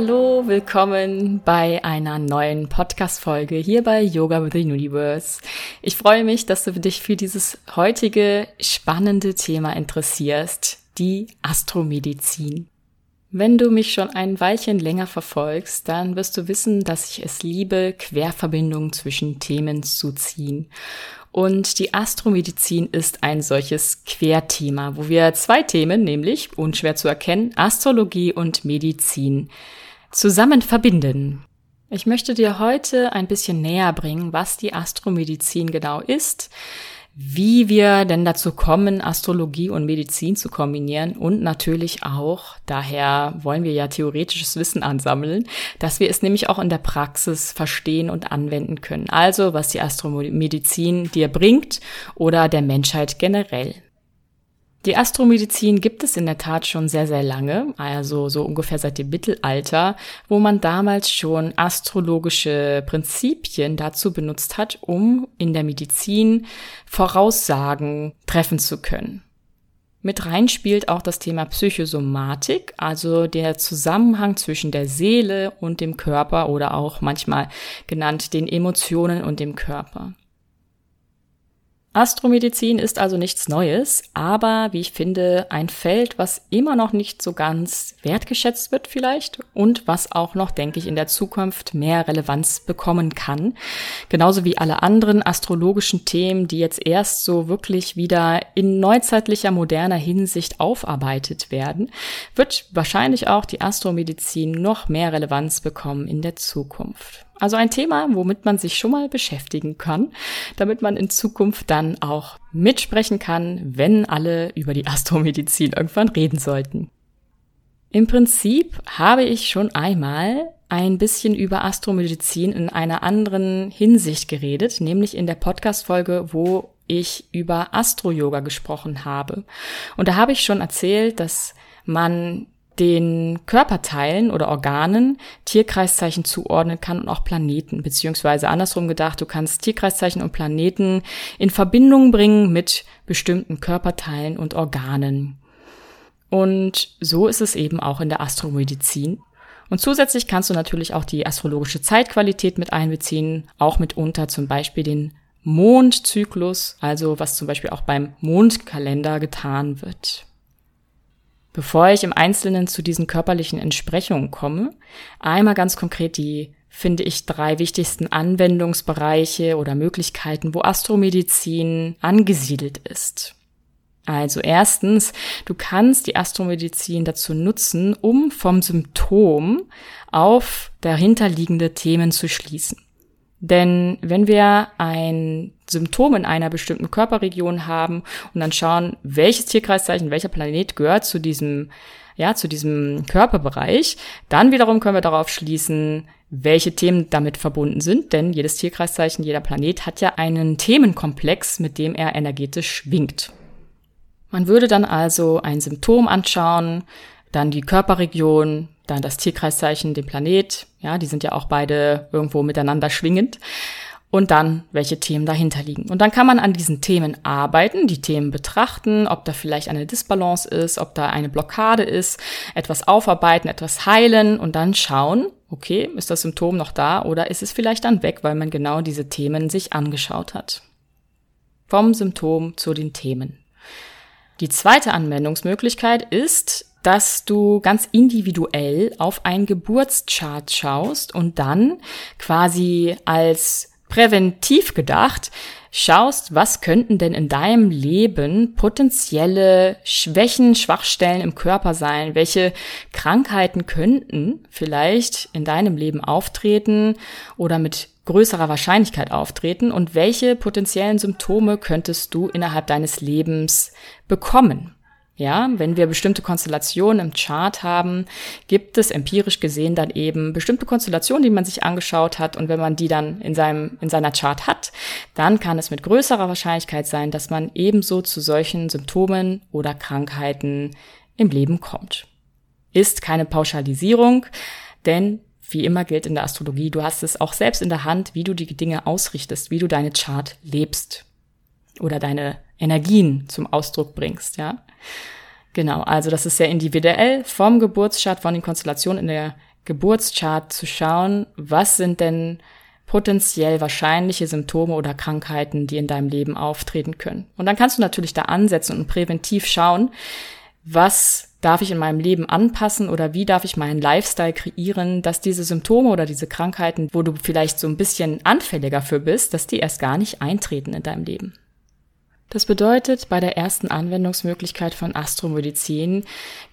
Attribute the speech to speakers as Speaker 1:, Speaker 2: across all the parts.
Speaker 1: Hallo, willkommen bei einer neuen Podcast-Folge hier bei Yoga with the Universe. Ich freue mich, dass du dich für dieses heutige spannende Thema interessierst, die Astromedizin. Wenn du mich schon ein Weilchen länger verfolgst, dann wirst du wissen, dass ich es liebe, Querverbindungen zwischen Themen zu ziehen. Und die Astromedizin ist ein solches Querthema, wo wir zwei Themen, nämlich unschwer zu erkennen, Astrologie und Medizin, zusammen verbinden. Ich möchte dir heute ein bisschen näher bringen, was die Astromedizin genau ist, wie wir denn dazu kommen, Astrologie und Medizin zu kombinieren und natürlich auch, daher wollen wir ja theoretisches Wissen ansammeln, dass wir es nämlich auch in der Praxis verstehen und anwenden können. Also, was die Astromedizin dir bringt oder der Menschheit generell. Die Astromedizin gibt es in der Tat schon sehr, sehr lange, also so ungefähr seit dem Mittelalter, wo man damals schon astrologische Prinzipien dazu benutzt hat, um in der Medizin Voraussagen treffen zu können. Mit rein spielt auch das Thema Psychosomatik, also der Zusammenhang zwischen der Seele und dem Körper oder auch manchmal genannt den Emotionen und dem Körper. Astromedizin ist also nichts Neues, aber wie ich finde, ein Feld, was immer noch nicht so ganz wertgeschätzt wird vielleicht und was auch noch, denke ich, in der Zukunft mehr Relevanz bekommen kann. Genauso wie alle anderen astrologischen Themen, die jetzt erst so wirklich wieder in neuzeitlicher, moderner Hinsicht aufarbeitet werden, wird wahrscheinlich auch die Astromedizin noch mehr Relevanz bekommen in der Zukunft. Also ein Thema, womit man sich schon mal beschäftigen kann, damit man in Zukunft dann auch mitsprechen kann, wenn alle über die Astromedizin irgendwann reden sollten. Im Prinzip habe ich schon einmal ein bisschen über Astromedizin in einer anderen Hinsicht geredet, nämlich in der Podcast-Folge, wo ich über Astro-Yoga gesprochen habe. Und da habe ich schon erzählt, dass man den Körperteilen oder Organen Tierkreiszeichen zuordnen kann und auch Planeten, beziehungsweise andersrum gedacht, du kannst Tierkreiszeichen und Planeten in Verbindung bringen mit bestimmten Körperteilen und Organen. Und so ist es eben auch in der Astromedizin. Und zusätzlich kannst du natürlich auch die astrologische Zeitqualität mit einbeziehen, auch mitunter zum Beispiel den Mondzyklus, also was zum Beispiel auch beim Mondkalender getan wird. Bevor ich im Einzelnen zu diesen körperlichen Entsprechungen komme, einmal ganz konkret die, finde ich, drei wichtigsten Anwendungsbereiche oder Möglichkeiten, wo Astromedizin angesiedelt ist. Also erstens, du kannst die Astromedizin dazu nutzen, um vom Symptom auf dahinterliegende Themen zu schließen. Denn wenn wir ein Symptom in einer bestimmten Körperregion haben und dann schauen, welches Tierkreiszeichen, welcher Planet gehört zu diesem, ja, zu diesem Körperbereich, dann wiederum können wir darauf schließen, welche Themen damit verbunden sind, denn jedes Tierkreiszeichen, jeder Planet hat ja einen Themenkomplex, mit dem er energetisch schwingt. Man würde dann also ein Symptom anschauen, dann die Körperregion, dann das Tierkreiszeichen, den Planet, ja, die sind ja auch beide irgendwo miteinander schwingend. Und dann, welche Themen dahinter liegen. Und dann kann man an diesen Themen arbeiten, die Themen betrachten, ob da vielleicht eine Disbalance ist, ob da eine Blockade ist, etwas aufarbeiten, etwas heilen und dann schauen, okay, ist das Symptom noch da oder ist es vielleicht dann weg, weil man genau diese Themen sich angeschaut hat. Vom Symptom zu den Themen. Die zweite Anwendungsmöglichkeit ist, dass du ganz individuell auf einen Geburtschart schaust und dann quasi als präventiv gedacht schaust, was könnten denn in deinem Leben potenzielle Schwächen, Schwachstellen im Körper sein? Welche Krankheiten könnten vielleicht in deinem Leben auftreten oder mit größerer Wahrscheinlichkeit auftreten? Und welche potenziellen Symptome könntest du innerhalb deines Lebens bekommen? Ja, wenn wir bestimmte Konstellationen im Chart haben, gibt es empirisch gesehen dann eben bestimmte Konstellationen, die man sich angeschaut hat. Und wenn man die dann in seinem, in seiner Chart hat, dann kann es mit größerer Wahrscheinlichkeit sein, dass man ebenso zu solchen Symptomen oder Krankheiten im Leben kommt. Ist keine Pauschalisierung, denn wie immer gilt in der Astrologie, du hast es auch selbst in der Hand, wie du die Dinge ausrichtest, wie du deine Chart lebst oder deine Energien zum Ausdruck bringst, ja. Genau, also das ist sehr individuell vom Geburtsstart, von den Konstellationen in der Geburtschart zu schauen, was sind denn potenziell wahrscheinliche Symptome oder Krankheiten, die in deinem Leben auftreten können. Und dann kannst du natürlich da ansetzen und präventiv schauen, was darf ich in meinem Leben anpassen oder wie darf ich meinen Lifestyle kreieren, dass diese Symptome oder diese Krankheiten, wo du vielleicht so ein bisschen anfälliger für bist, dass die erst gar nicht eintreten in deinem Leben. Das bedeutet, bei der ersten Anwendungsmöglichkeit von Astromedizin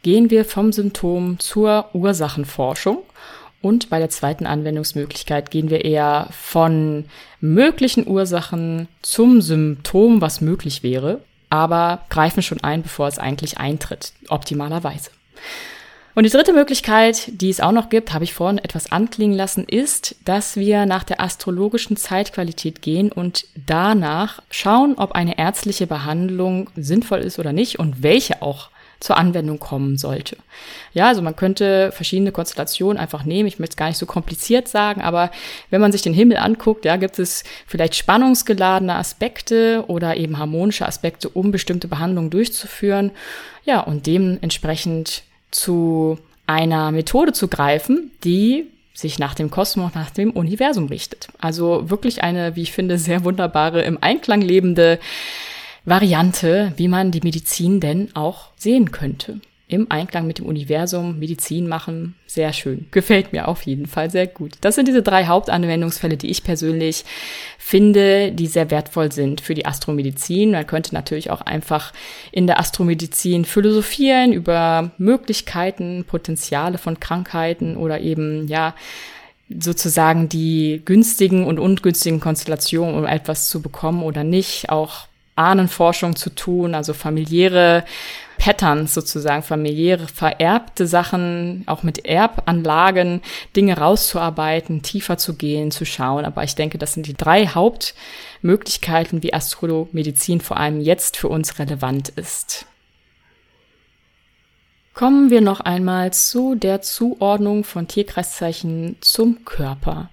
Speaker 1: gehen wir vom Symptom zur Ursachenforschung und bei der zweiten Anwendungsmöglichkeit gehen wir eher von möglichen Ursachen zum Symptom, was möglich wäre, aber greifen schon ein, bevor es eigentlich eintritt, optimalerweise. Und die dritte Möglichkeit, die es auch noch gibt, habe ich vorhin etwas anklingen lassen, ist, dass wir nach der astrologischen Zeitqualität gehen und danach schauen, ob eine ärztliche Behandlung sinnvoll ist oder nicht und welche auch zur Anwendung kommen sollte. Ja, also man könnte verschiedene Konstellationen einfach nehmen. Ich möchte es gar nicht so kompliziert sagen, aber wenn man sich den Himmel anguckt, ja, gibt es vielleicht spannungsgeladene Aspekte oder eben harmonische Aspekte, um bestimmte Behandlungen durchzuführen. Ja, und dementsprechend zu einer Methode zu greifen, die sich nach dem Kosmos, nach dem Universum richtet. Also wirklich eine, wie ich finde, sehr wunderbare, im Einklang lebende Variante, wie man die Medizin denn auch sehen könnte. Im Einklang mit dem Universum Medizin machen, sehr schön. Gefällt mir auf jeden Fall sehr gut. Das sind diese drei Hauptanwendungsfälle, die ich persönlich finde, die sehr wertvoll sind für die Astromedizin. Man könnte natürlich auch einfach in der Astromedizin philosophieren über Möglichkeiten, Potenziale von Krankheiten oder eben, ja, sozusagen die günstigen und ungünstigen Konstellationen, um etwas zu bekommen oder nicht, auch Ahnenforschung zu tun, also familiäre Patterns sozusagen, familiäre vererbte Sachen, auch mit Erbanlagen, Dinge rauszuarbeiten, tiefer zu gehen, zu schauen. Aber ich denke, das sind die drei Hauptmöglichkeiten, wie Astromedizin vor allem jetzt für uns relevant ist. Kommen wir noch einmal zu der Zuordnung von Tierkreiszeichen zum Körper.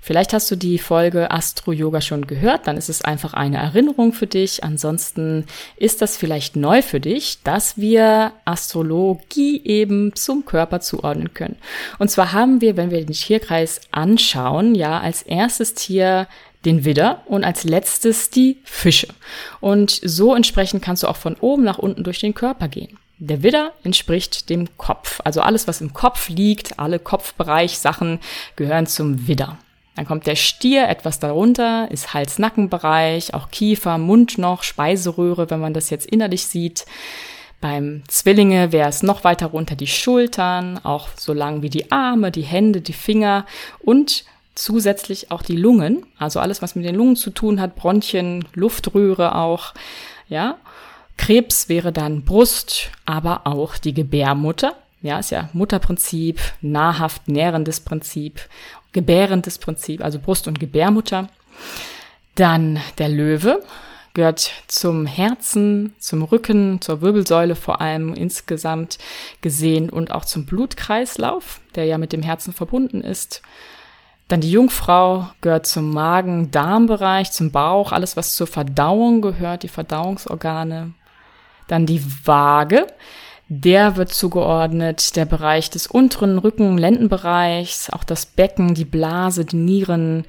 Speaker 1: Vielleicht hast du die Folge Astro Yoga schon gehört, dann ist es einfach eine Erinnerung für dich. Ansonsten ist das vielleicht neu für dich, dass wir Astrologie eben zum Körper zuordnen können. Und zwar haben wir, wenn wir den Tierkreis anschauen, ja, als erstes Tier den Widder und als letztes die Fische. Und so entsprechend kannst du auch von oben nach unten durch den Körper gehen. Der Widder entspricht dem Kopf. Also alles, was im Kopf liegt, alle Kopfbereichsachen gehören zum Widder. Dann kommt der Stier etwas darunter, ist Hals-Nackenbereich, auch Kiefer, Mund noch, Speiseröhre, wenn man das jetzt innerlich sieht. Beim Zwillinge wäre es noch weiter runter die Schultern, auch so lang wie die Arme, die Hände, die Finger und zusätzlich auch die Lungen, also alles, was mit den Lungen zu tun hat, Bronchien, Luftröhre auch, ja. Krebs wäre dann Brust, aber auch die Gebärmutter. Ja, ist ja Mutterprinzip, nahrhaft nährendes Prinzip gebärendes Prinzip, also Brust- und Gebärmutter. Dann der Löwe gehört zum Herzen, zum Rücken, zur Wirbelsäule vor allem insgesamt gesehen und auch zum Blutkreislauf, der ja mit dem Herzen verbunden ist. Dann die Jungfrau gehört zum Magen-Darm-Bereich, zum Bauch, alles was zur Verdauung gehört, die Verdauungsorgane. Dann die Waage der wird zugeordnet der Bereich des unteren Rücken-Lendenbereichs, auch das Becken, die Blase, die Nieren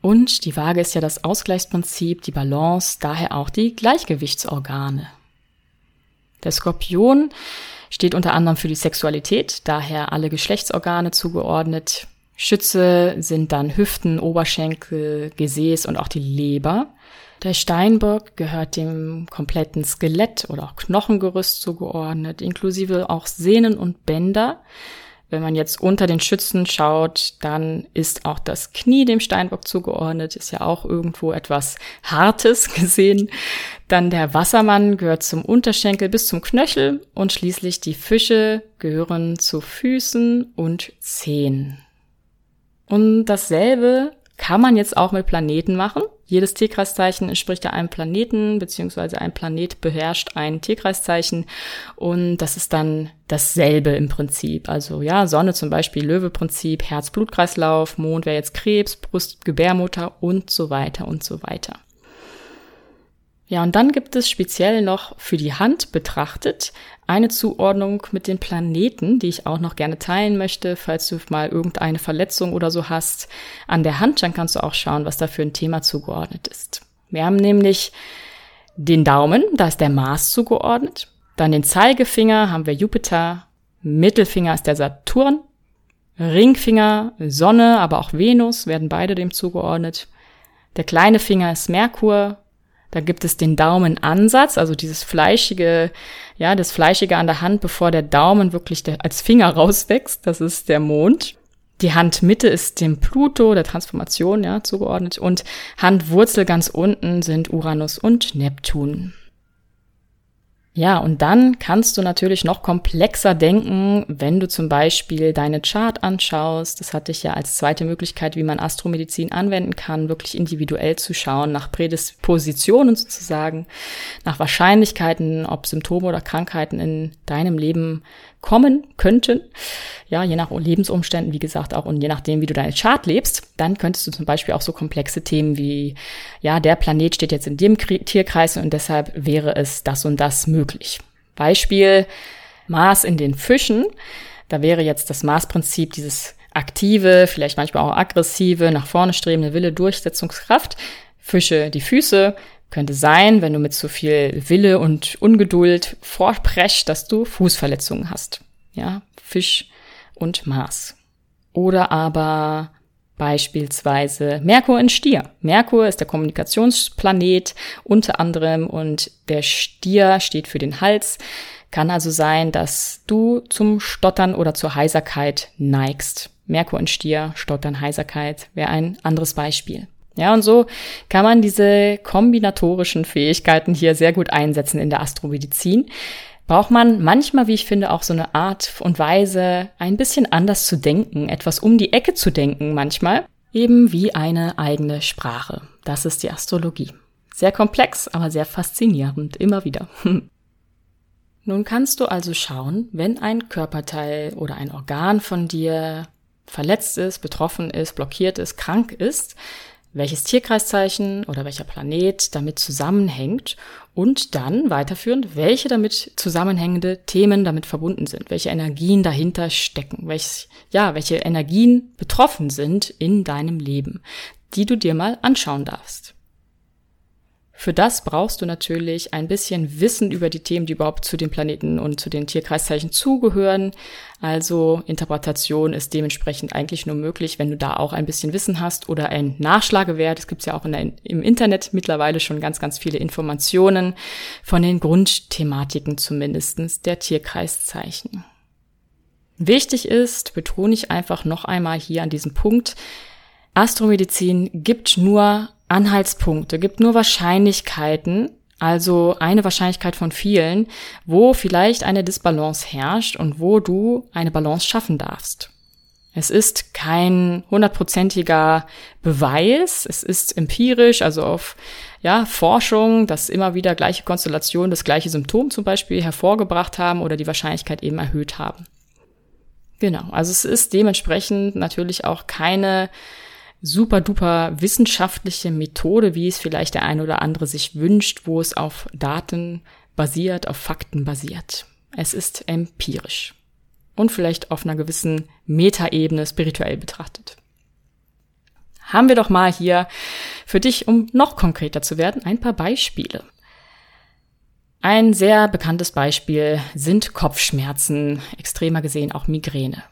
Speaker 1: und die Waage ist ja das Ausgleichsprinzip, die Balance, daher auch die Gleichgewichtsorgane. Der Skorpion steht unter anderem für die Sexualität, daher alle Geschlechtsorgane zugeordnet. Schütze sind dann Hüften, Oberschenkel, Gesäß und auch die Leber. Der Steinbock gehört dem kompletten Skelett oder auch Knochengerüst zugeordnet, inklusive auch Sehnen und Bänder. Wenn man jetzt unter den Schützen schaut, dann ist auch das Knie dem Steinbock zugeordnet, ist ja auch irgendwo etwas Hartes gesehen. Dann der Wassermann gehört zum Unterschenkel bis zum Knöchel und schließlich die Fische gehören zu Füßen und Zehen. Und dasselbe kann man jetzt auch mit Planeten machen. Jedes Tierkreiszeichen entspricht ja einem Planeten, beziehungsweise ein Planet beherrscht ein Tierkreiszeichen. Und das ist dann dasselbe im Prinzip. Also ja, Sonne zum Beispiel Löwe-Prinzip, Herz-Blutkreislauf, Mond wäre jetzt Krebs, Brust, Gebärmutter und so weiter und so weiter. Ja, und dann gibt es speziell noch für die Hand betrachtet eine Zuordnung mit den Planeten, die ich auch noch gerne teilen möchte, falls du mal irgendeine Verletzung oder so hast an der Hand, dann kannst du auch schauen, was da für ein Thema zugeordnet ist. Wir haben nämlich den Daumen, da ist der Mars zugeordnet. Dann den Zeigefinger haben wir Jupiter, Mittelfinger ist der Saturn, Ringfinger Sonne, aber auch Venus werden beide dem zugeordnet. Der kleine Finger ist Merkur, da gibt es den Daumenansatz, also dieses fleischige, ja, das fleischige an der Hand, bevor der Daumen wirklich der, als Finger rauswächst. Das ist der Mond. Die Handmitte ist dem Pluto, der Transformation, ja, zugeordnet. Und Handwurzel ganz unten sind Uranus und Neptun. Ja, und dann kannst du natürlich noch komplexer denken, wenn du zum Beispiel deine Chart anschaust. Das hatte ich ja als zweite Möglichkeit, wie man Astromedizin anwenden kann, wirklich individuell zu schauen, nach Prädispositionen sozusagen, nach Wahrscheinlichkeiten, ob Symptome oder Krankheiten in deinem Leben kommen könnten. Ja, je nach Lebensumständen, wie gesagt, auch und je nachdem, wie du deine Chart lebst, dann könntest du zum Beispiel auch so komplexe Themen wie, ja, der Planet steht jetzt in dem Tierkreis und deshalb wäre es das und das möglich. Beispiel Mars in den Fischen. Da wäre jetzt das Mars-Prinzip dieses aktive, vielleicht manchmal auch aggressive, nach vorne strebende Wille, Durchsetzungskraft. Fische die Füße, könnte sein, wenn du mit zu viel Wille und Ungeduld vorpreschst, dass du Fußverletzungen hast. Ja, Fisch und Mars. Oder aber beispielsweise Merkur in Stier. Merkur ist der Kommunikationsplanet unter anderem und der Stier steht für den Hals. Kann also sein, dass du zum Stottern oder zur Heiserkeit neigst. Merkur in Stier, Stottern, Heiserkeit wäre ein anderes Beispiel. Ja, und so kann man diese kombinatorischen Fähigkeiten hier sehr gut einsetzen in der Astromedizin. Braucht man manchmal, wie ich finde, auch so eine Art und Weise, ein bisschen anders zu denken, etwas um die Ecke zu denken manchmal, eben wie eine eigene Sprache. Das ist die Astrologie. Sehr komplex, aber sehr faszinierend, immer wieder. Nun kannst du also schauen, wenn ein Körperteil oder ein Organ von dir verletzt ist, betroffen ist, blockiert ist, krank ist, welches Tierkreiszeichen oder welcher Planet damit zusammenhängt und dann weiterführend, welche damit zusammenhängende Themen damit verbunden sind, welche Energien dahinter stecken, welches, ja, welche Energien betroffen sind in deinem Leben, die du dir mal anschauen darfst. Für das brauchst du natürlich ein bisschen Wissen über die Themen, die überhaupt zu den Planeten und zu den Tierkreiszeichen zugehören. Also Interpretation ist dementsprechend eigentlich nur möglich, wenn du da auch ein bisschen Wissen hast oder ein Nachschlagewert. Es gibt ja auch der, im Internet mittlerweile schon ganz, ganz viele Informationen von den Grundthematiken zumindestens der Tierkreiszeichen. Wichtig ist, betone ich einfach noch einmal hier an diesem Punkt, Astromedizin gibt nur Anhaltspunkte, gibt nur Wahrscheinlichkeiten, also eine Wahrscheinlichkeit von vielen, wo vielleicht eine Disbalance herrscht und wo du eine Balance schaffen darfst. Es ist kein hundertprozentiger Beweis, es ist empirisch, also auf ja, Forschung, dass immer wieder gleiche Konstellationen das gleiche Symptom zum Beispiel hervorgebracht haben oder die Wahrscheinlichkeit eben erhöht haben. Genau, also es ist dementsprechend natürlich auch keine super duper wissenschaftliche Methode, wie es vielleicht der eine oder andere sich wünscht, wo es auf Daten basiert, auf Fakten basiert. Es ist empirisch und vielleicht auf einer gewissen Metaebene spirituell betrachtet. Haben wir doch mal hier für dich, um noch konkreter zu werden, ein paar Beispiele. Ein sehr bekanntes Beispiel sind Kopfschmerzen, extremer gesehen auch Migräne.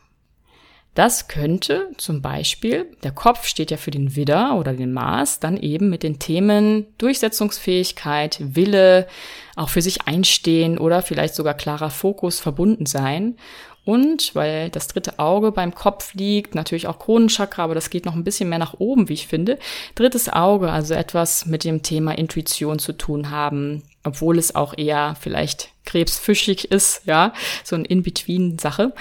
Speaker 1: Das könnte zum Beispiel, der Kopf steht ja für den Widder oder den Mars, dann eben mit den Themen Durchsetzungsfähigkeit, Wille, auch für sich einstehen oder vielleicht sogar klarer Fokus verbunden sein. Und weil das dritte Auge beim Kopf liegt, natürlich auch Kronenchakra, aber das geht noch ein bisschen mehr nach oben, wie ich finde. Drittes Auge, also etwas mit dem Thema Intuition zu tun haben, obwohl es auch eher vielleicht krebsfischig ist, ja, so ein In-Between-Sache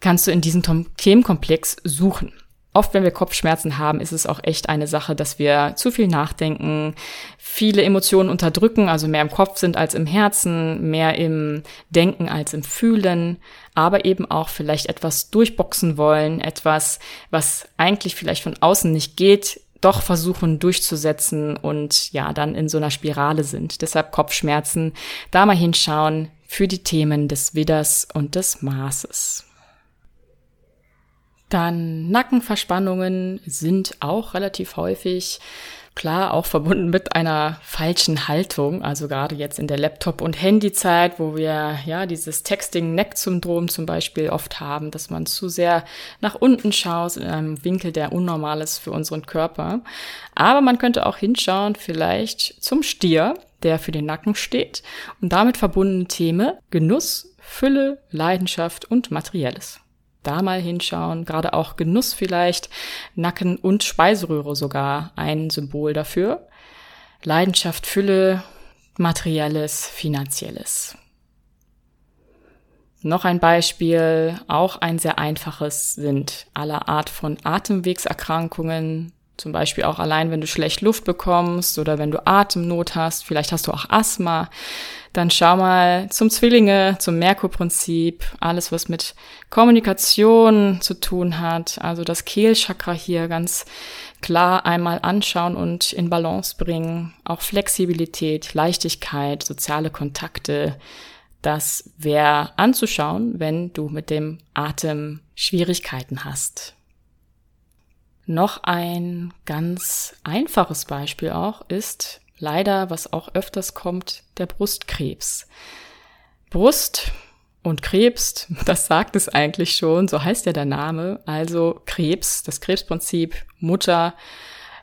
Speaker 1: kannst du in diesem Themenkomplex suchen. Oft, wenn wir Kopfschmerzen haben, ist es auch echt eine Sache, dass wir zu viel nachdenken, viele Emotionen unterdrücken, also mehr im Kopf sind als im Herzen, mehr im Denken als im Fühlen, aber eben auch vielleicht etwas durchboxen wollen, etwas, was eigentlich vielleicht von außen nicht geht, doch versuchen durchzusetzen und ja, dann in so einer Spirale sind. Deshalb Kopfschmerzen, da mal hinschauen, für die Themen des Widders und des Maßes. Dann Nackenverspannungen sind auch relativ häufig Klar, auch verbunden mit einer falschen Haltung, also gerade jetzt in der Laptop- und Handyzeit, wo wir ja dieses Texting-Neck-Syndrom zum Beispiel oft haben, dass man zu sehr nach unten schaut in einem Winkel, der unnormal ist für unseren Körper. Aber man könnte auch hinschauen, vielleicht zum Stier, der für den Nacken steht und damit verbundene Themen Genuss, Fülle, Leidenschaft und Materielles da mal hinschauen. Gerade auch Genuss vielleicht, Nacken und Speiseröhre sogar ein Symbol dafür. Leidenschaft, Fülle, materielles, finanzielles. Noch ein Beispiel, auch ein sehr einfaches, sind aller Art von Atemwegserkrankungen, zum Beispiel auch allein, wenn du schlecht Luft bekommst oder wenn du Atemnot hast, vielleicht hast du auch Asthma, dann schau mal zum Zwillinge, zum Merkurprinzip, alles was mit Kommunikation zu tun hat, also das Kehlchakra hier ganz klar einmal anschauen und in Balance bringen, auch Flexibilität, Leichtigkeit, soziale Kontakte, das wäre anzuschauen, wenn du mit dem Atem Schwierigkeiten hast. Noch ein ganz einfaches Beispiel auch ist leider, was auch öfters kommt, der Brustkrebs. Brust und Krebs, das sagt es eigentlich schon, so heißt ja der Name. Also Krebs, das Krebsprinzip, Mutter,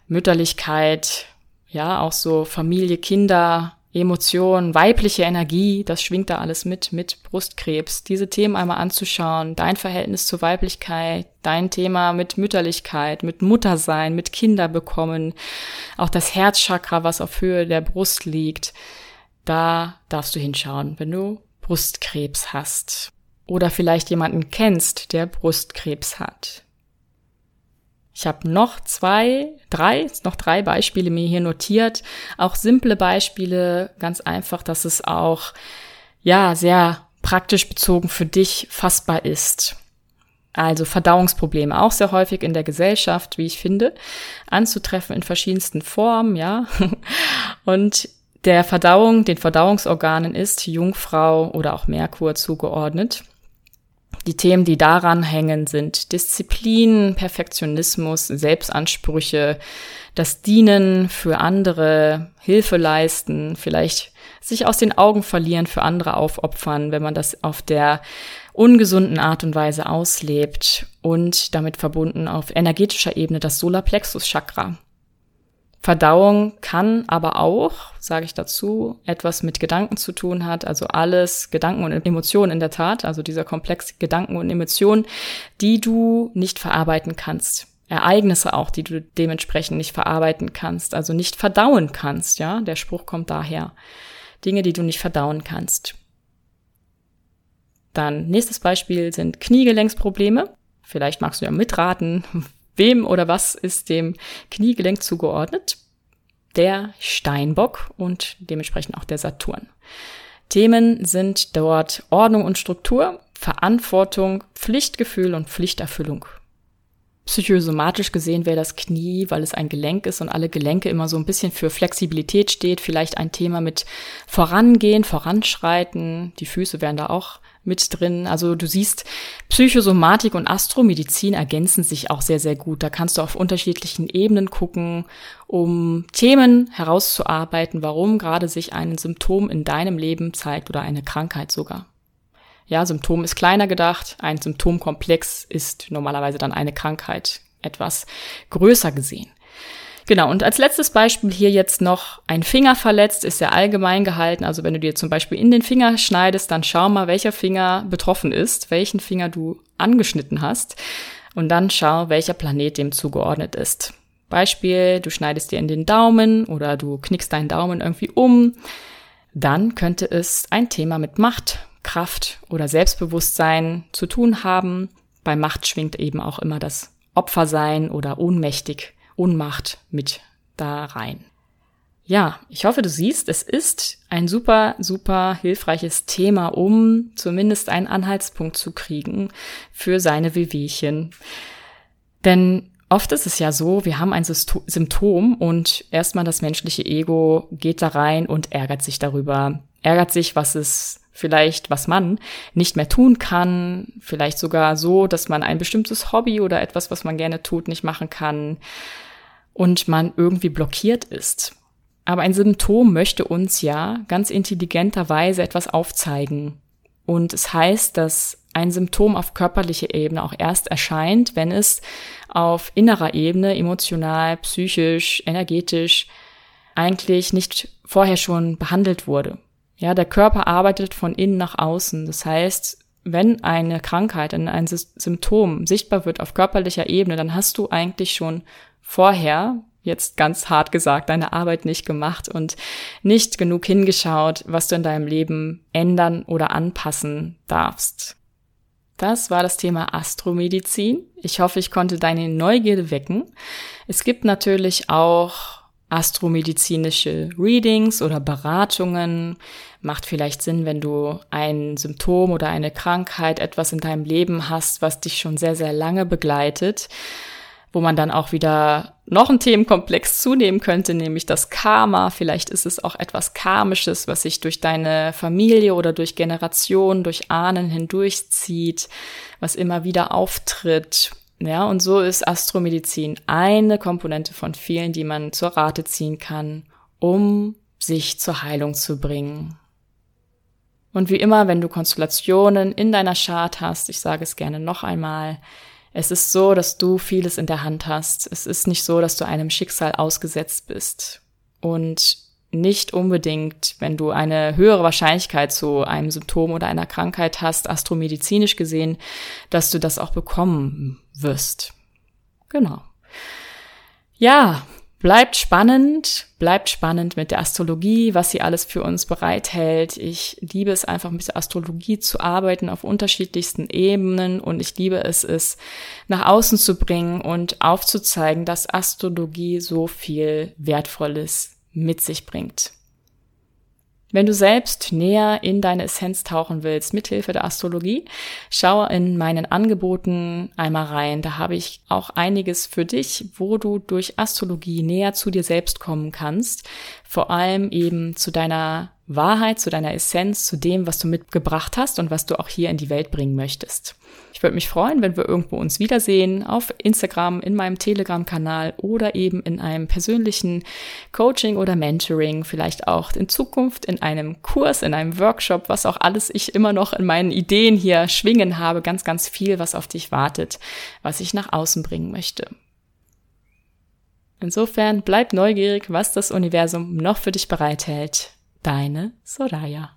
Speaker 1: Mütterlichkeit, ja, auch so Familie, Kinder, Emotionen, weibliche Energie, das schwingt da alles mit, mit Brustkrebs. Diese Themen einmal anzuschauen, dein Verhältnis zur Weiblichkeit, dein Thema mit Mütterlichkeit, mit Muttersein, mit Kinder bekommen, auch das Herzchakra, was auf Höhe der Brust liegt. Da darfst du hinschauen, wenn du Brustkrebs hast. Oder vielleicht jemanden kennst, der Brustkrebs hat. Ich habe noch zwei, drei, noch drei Beispiele mir hier notiert. Auch simple Beispiele, ganz einfach, dass es auch, ja, sehr praktisch bezogen für dich fassbar ist. Also Verdauungsprobleme auch sehr häufig in der Gesellschaft, wie ich finde, anzutreffen in verschiedensten Formen, ja. Und der Verdauung, den Verdauungsorganen ist Jungfrau oder auch Merkur zugeordnet. Die Themen, die daran hängen, sind Disziplin, Perfektionismus, Selbstansprüche, das Dienen für andere, Hilfe leisten, vielleicht sich aus den Augen verlieren, für andere aufopfern, wenn man das auf der ungesunden Art und Weise auslebt und damit verbunden auf energetischer Ebene das Solarplexus Chakra. Verdauung kann aber auch, sage ich dazu, etwas mit Gedanken zu tun hat, also alles Gedanken und Emotionen in der Tat, also dieser Komplex Gedanken und Emotionen, die du nicht verarbeiten kannst. Ereignisse auch, die du dementsprechend nicht verarbeiten kannst, also nicht verdauen kannst, ja? Der Spruch kommt daher. Dinge, die du nicht verdauen kannst. Dann nächstes Beispiel sind Kniegelenksprobleme. Vielleicht magst du ja mitraten, Wem oder was ist dem Kniegelenk zugeordnet? Der Steinbock und dementsprechend auch der Saturn. Themen sind dort Ordnung und Struktur, Verantwortung, Pflichtgefühl und Pflichterfüllung. Psychosomatisch gesehen wäre das Knie, weil es ein Gelenk ist und alle Gelenke immer so ein bisschen für Flexibilität steht, vielleicht ein Thema mit Vorangehen, Voranschreiten. Die Füße wären da auch mit drin. Also du siehst, Psychosomatik und Astromedizin ergänzen sich auch sehr, sehr gut. Da kannst du auf unterschiedlichen Ebenen gucken, um Themen herauszuarbeiten, warum gerade sich ein Symptom in deinem Leben zeigt oder eine Krankheit sogar. Ja, Symptom ist kleiner gedacht, ein Symptomkomplex ist normalerweise dann eine Krankheit etwas größer gesehen. Genau, und als letztes Beispiel hier jetzt noch ein Finger verletzt, ist sehr allgemein gehalten. Also wenn du dir zum Beispiel in den Finger schneidest, dann schau mal, welcher Finger betroffen ist, welchen Finger du angeschnitten hast. Und dann schau, welcher Planet dem zugeordnet ist. Beispiel, du schneidest dir in den Daumen oder du knickst deinen Daumen irgendwie um. Dann könnte es ein Thema mit Macht, Kraft oder Selbstbewusstsein zu tun haben. Bei Macht schwingt eben auch immer das Opfersein oder ohnmächtig Ohnmacht mit da rein. Ja, ich hoffe, du siehst, es ist ein super, super hilfreiches Thema, um zumindest einen Anhaltspunkt zu kriegen für seine Wehwehchen. Denn oft ist es ja so, wir haben ein Symptom und erstmal das menschliche Ego geht da rein und ärgert sich darüber, ärgert sich, was es vielleicht was man nicht mehr tun kann, vielleicht sogar so, dass man ein bestimmtes Hobby oder etwas, was man gerne tut, nicht machen kann und man irgendwie blockiert ist. Aber ein Symptom möchte uns ja ganz intelligenterweise etwas aufzeigen. Und es heißt, dass ein Symptom auf körperlicher Ebene auch erst erscheint, wenn es auf innerer Ebene, emotional, psychisch, energetisch, eigentlich nicht vorher schon behandelt wurde. Ja, der Körper arbeitet von innen nach außen. Das heißt, wenn eine Krankheit, ein Symptom sichtbar wird auf körperlicher Ebene, dann hast du eigentlich schon vorher, jetzt ganz hart gesagt, deine Arbeit nicht gemacht und nicht genug hingeschaut, was du in deinem Leben ändern oder anpassen darfst. Das war das Thema Astromedizin. Ich hoffe, ich konnte deine Neugierde wecken. Es gibt natürlich auch astromedizinische Readings oder Beratungen. Macht vielleicht Sinn, wenn du ein Symptom oder eine Krankheit, etwas in deinem Leben hast, was dich schon sehr, sehr lange begleitet, wo man dann auch wieder noch einen Themenkomplex zunehmen könnte, nämlich das Karma. Vielleicht ist es auch etwas Karmisches, was sich durch deine Familie oder durch Generationen, durch Ahnen hindurchzieht, was immer wieder auftritt ja, und so ist Astromedizin eine Komponente von vielen, die man zur Rate ziehen kann, um sich zur Heilung zu bringen. Und wie immer, wenn du Konstellationen in deiner Chart hast, ich sage es gerne noch einmal, es ist so, dass du vieles in der Hand hast. Es ist nicht so, dass du einem Schicksal ausgesetzt bist. Und nicht unbedingt, wenn du eine höhere Wahrscheinlichkeit zu einem Symptom oder einer Krankheit hast, astromedizinisch gesehen, dass du das auch bekommen wirst. Genau. Ja, bleibt spannend, bleibt spannend mit der Astrologie, was sie alles für uns bereithält. Ich liebe es einfach mit der Astrologie zu arbeiten auf unterschiedlichsten Ebenen und ich liebe es, es nach außen zu bringen und aufzuzeigen, dass Astrologie so viel Wertvolles mit sich bringt. Wenn du selbst näher in deine Essenz tauchen willst, mithilfe der Astrologie, schau in meinen Angeboten einmal rein. Da habe ich auch einiges für dich, wo du durch Astrologie näher zu dir selbst kommen kannst. Vor allem eben zu deiner Wahrheit, zu deiner Essenz, zu dem, was du mitgebracht hast und was du auch hier in die Welt bringen möchtest. Ich würde mich freuen, wenn wir irgendwo uns wiedersehen, auf Instagram, in meinem Telegram-Kanal oder eben in einem persönlichen Coaching oder Mentoring, vielleicht auch in Zukunft in einem Kurs, in einem Workshop, was auch alles ich immer noch in meinen Ideen hier schwingen habe, ganz, ganz viel, was auf dich wartet, was ich nach außen bringen möchte. Insofern bleib neugierig, was das Universum noch für dich bereithält. Deine Soraya.